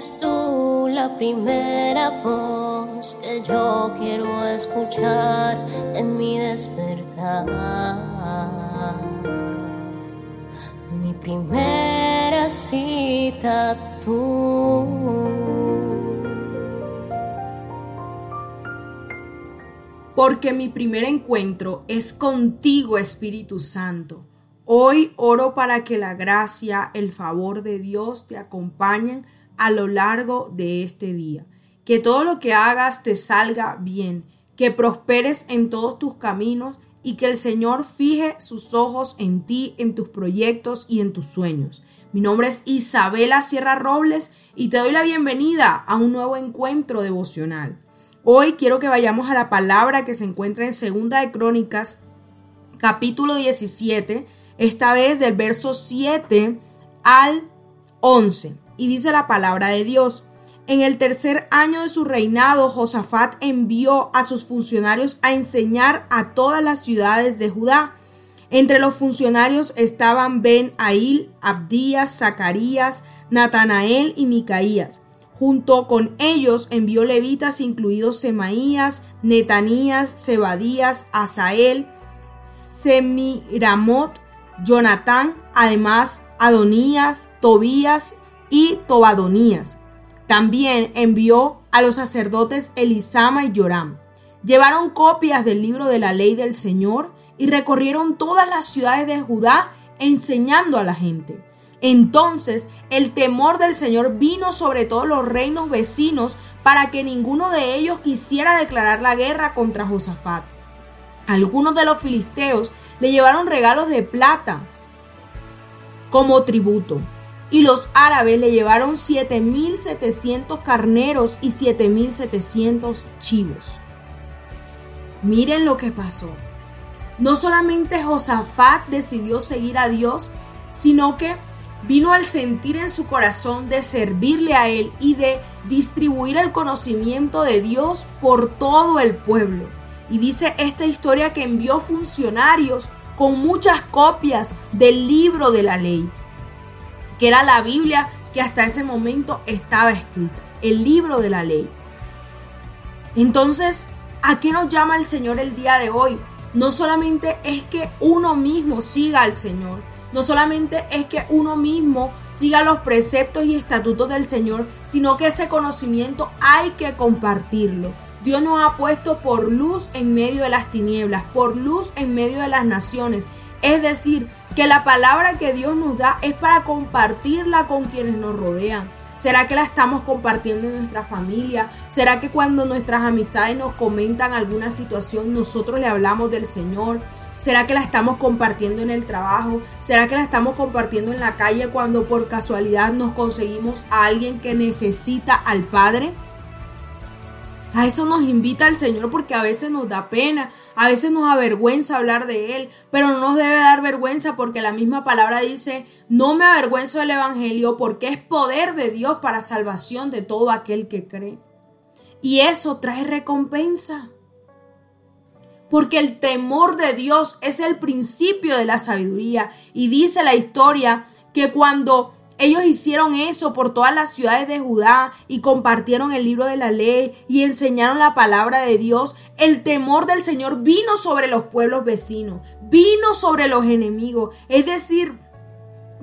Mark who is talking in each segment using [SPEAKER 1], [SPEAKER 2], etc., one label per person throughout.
[SPEAKER 1] Eres tú la primera voz que yo quiero escuchar en mi despertar. Mi primera cita tú.
[SPEAKER 2] porque mi primer encuentro es contigo, Espíritu Santo. Hoy oro para que la gracia, el favor de Dios te acompañen a lo largo de este día. Que todo lo que hagas te salga bien, que prosperes en todos tus caminos y que el Señor fije sus ojos en ti, en tus proyectos y en tus sueños. Mi nombre es Isabela Sierra Robles y te doy la bienvenida a un nuevo encuentro devocional. Hoy quiero que vayamos a la palabra que se encuentra en Segunda de Crónicas, capítulo 17, esta vez del verso 7 al 11. Y dice la palabra de Dios. En el tercer año de su reinado, Josafat envió a sus funcionarios a enseñar a todas las ciudades de Judá. Entre los funcionarios estaban Ben Ail, Abdías, Zacarías, Natanael y Micaías. Junto con ellos envió levitas incluidos Semaías, Netanías, Zebadías, Asael, Semiramot, Jonatán, además Adonías, Tobías y Tobadonías. También envió a los sacerdotes Elisama y Joram. Llevaron copias del libro de la ley del Señor y recorrieron todas las ciudades de Judá enseñando a la gente. Entonces el temor del Señor vino sobre todos los reinos vecinos para que ninguno de ellos quisiera declarar la guerra contra Josafat. Algunos de los filisteos le llevaron regalos de plata como tributo. Y los árabes le llevaron 7.700 carneros y 7.700 chivos. Miren lo que pasó. No solamente Josafat decidió seguir a Dios, sino que vino al sentir en su corazón de servirle a Él y de distribuir el conocimiento de Dios por todo el pueblo. Y dice esta historia que envió funcionarios con muchas copias del libro de la ley, que era la Biblia que hasta ese momento estaba escrita, el libro de la ley. Entonces, ¿a qué nos llama el Señor el día de hoy? No solamente es que uno mismo siga al Señor, no solamente es que uno mismo siga los preceptos y estatutos del Señor, sino que ese conocimiento hay que compartirlo. Dios nos ha puesto por luz en medio de las tinieblas, por luz en medio de las naciones. Es decir, que la palabra que Dios nos da es para compartirla con quienes nos rodean. ¿Será que la estamos compartiendo en nuestra familia? ¿Será que cuando nuestras amistades nos comentan alguna situación, nosotros le hablamos del Señor? ¿Será que la estamos compartiendo en el trabajo? ¿Será que la estamos compartiendo en la calle cuando por casualidad nos conseguimos a alguien que necesita al Padre? A eso nos invita el Señor porque a veces nos da pena, a veces nos avergüenza hablar de Él, pero no nos debe dar vergüenza porque la misma palabra dice, no me avergüenzo del Evangelio porque es poder de Dios para salvación de todo aquel que cree. Y eso trae recompensa porque el temor de Dios es el principio de la sabiduría. Y dice la historia que cuando ellos hicieron eso por todas las ciudades de Judá y compartieron el libro de la ley y enseñaron la palabra de Dios. El temor del Señor vino sobre los pueblos vecinos, vino sobre los enemigos. Es decir,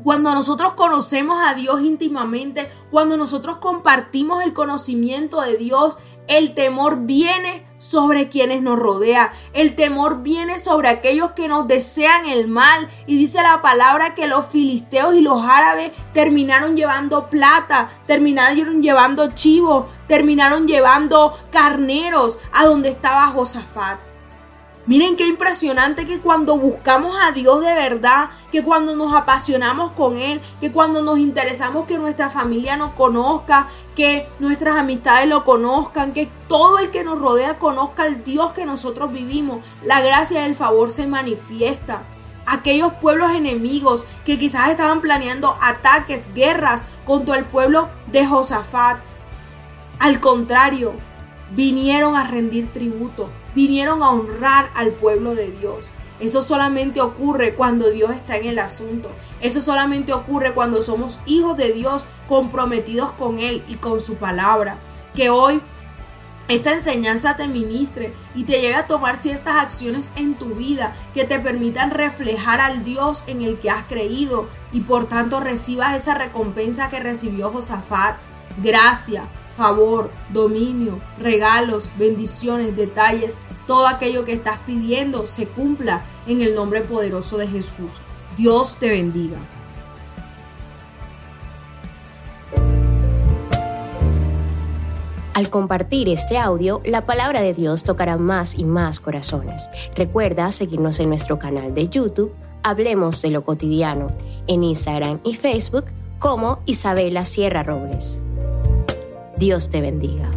[SPEAKER 2] cuando nosotros conocemos a Dios íntimamente, cuando nosotros compartimos el conocimiento de Dios, el temor viene sobre quienes nos rodea. El temor viene sobre aquellos que nos desean el mal. Y dice la palabra que los filisteos y los árabes terminaron llevando plata, terminaron llevando chivos, terminaron llevando carneros a donde estaba Josafat. Miren qué impresionante que cuando buscamos a Dios de verdad, que cuando nos apasionamos con Él, que cuando nos interesamos que nuestra familia nos conozca, que nuestras amistades lo conozcan, que todo el que nos rodea conozca al Dios que nosotros vivimos, la gracia y el favor se manifiesta. Aquellos pueblos enemigos que quizás estaban planeando ataques, guerras contra el pueblo de Josafat. Al contrario, vinieron a rendir tributo, vinieron a honrar al pueblo de Dios. Eso solamente ocurre cuando Dios está en el asunto. Eso solamente ocurre cuando somos hijos de Dios comprometidos con Él y con su palabra. Que hoy esta enseñanza te ministre y te lleve a tomar ciertas acciones en tu vida que te permitan reflejar al Dios en el que has creído y por tanto recibas esa recompensa que recibió Josafat. Gracia, favor, dominio, regalos, bendiciones, detalles, todo aquello que estás pidiendo se cumpla en el nombre poderoso de Jesús. Dios te bendiga.
[SPEAKER 3] Al compartir este audio, la palabra de Dios tocará más y más corazones. Recuerda seguirnos en nuestro canal de YouTube, Hablemos de lo cotidiano, en Instagram y Facebook como Isabela Sierra Robles. Dios te bendiga.